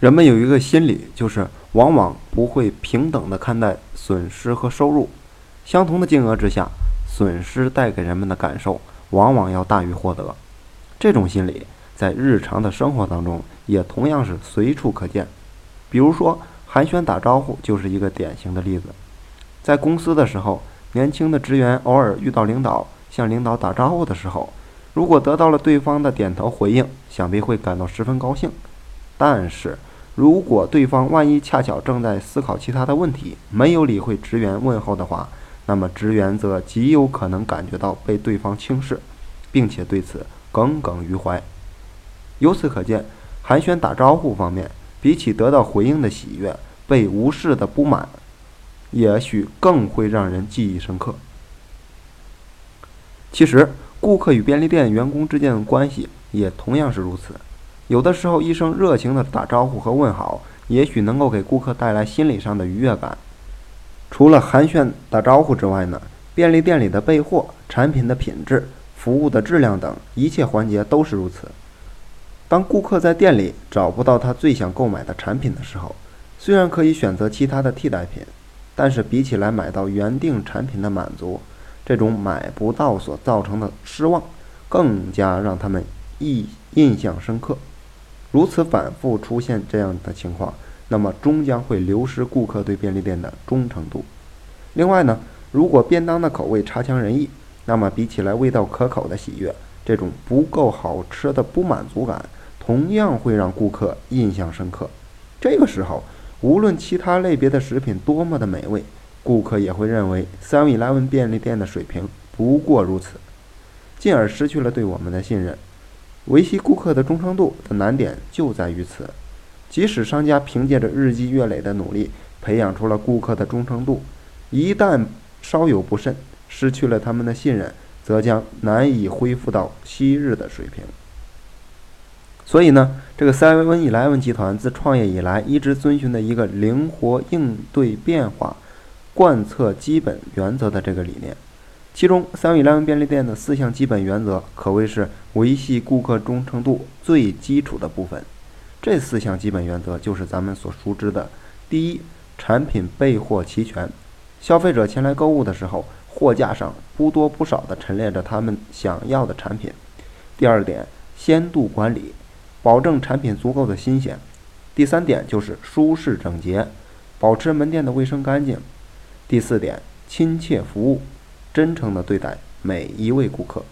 人们有一个心理，就是往往不会平等的看待损失和收入。相同的金额之下，损失带给人们的感受往往要大于获得。这种心理在日常的生活当中也同样是随处可见。比如说，寒暄打招呼就是一个典型的例子。在公司的时候，年轻的职员偶尔遇到领导，向领导打招呼的时候，如果得到了对方的点头回应，想必会感到十分高兴。但是，如果对方万一恰巧正在思考其他的问题，没有理会职员问候的话，那么职员则极有可能感觉到被对方轻视，并且对此耿耿于怀。由此可见，寒暄打招呼方面，比起得到回应的喜悦，被无视的不满，也许更会让人记忆深刻。其实，顾客与便利店员工之间的关系也同样是如此。有的时候，一声热情的打招呼和问好，也许能够给顾客带来心理上的愉悦感。除了寒暄打招呼之外呢，便利店里的备货、产品的品质、服务的质量等一切环节都是如此。当顾客在店里找不到他最想购买的产品的时候，虽然可以选择其他的替代品，但是比起来买到原定产品的满足，这种买不到所造成的失望，更加让他们印印象深刻。如此反复出现这样的情况，那么终将会流失顾客对便利店的忠诚度。另外呢，如果便当的口味差强人意，那么比起来味道可口的喜悦，这种不够好吃的不满足感，同样会让顾客印象深刻。这个时候，无论其他类别的食品多么的美味，顾客也会认为 Seven Eleven 便利店的水平不过如此，进而失去了对我们的信任。维系顾客的忠诚度的难点就在于此。即使商家凭借着日积月累的努力培养出了顾客的忠诚度，一旦稍有不慎，失去了他们的信任，则将难以恢复到昔日的水平。所以呢，这个 Seven Eleven 集团自创业以来一直遵循的一个灵活应对变化、贯彻基本原则的这个理念。其中，Seven Eleven 便利店的四项基本原则可谓是维系顾客忠诚度最基础的部分。这四项基本原则就是咱们所熟知的：第一，产品备货齐全，消费者前来购物的时候，货架上不多不少地陈列着他们想要的产品；第二点，鲜度管理，保证产品足够的新鲜；第三点就是舒适整洁，保持门店的卫生干净；第四点，亲切服务。真诚地对待每一位顾客。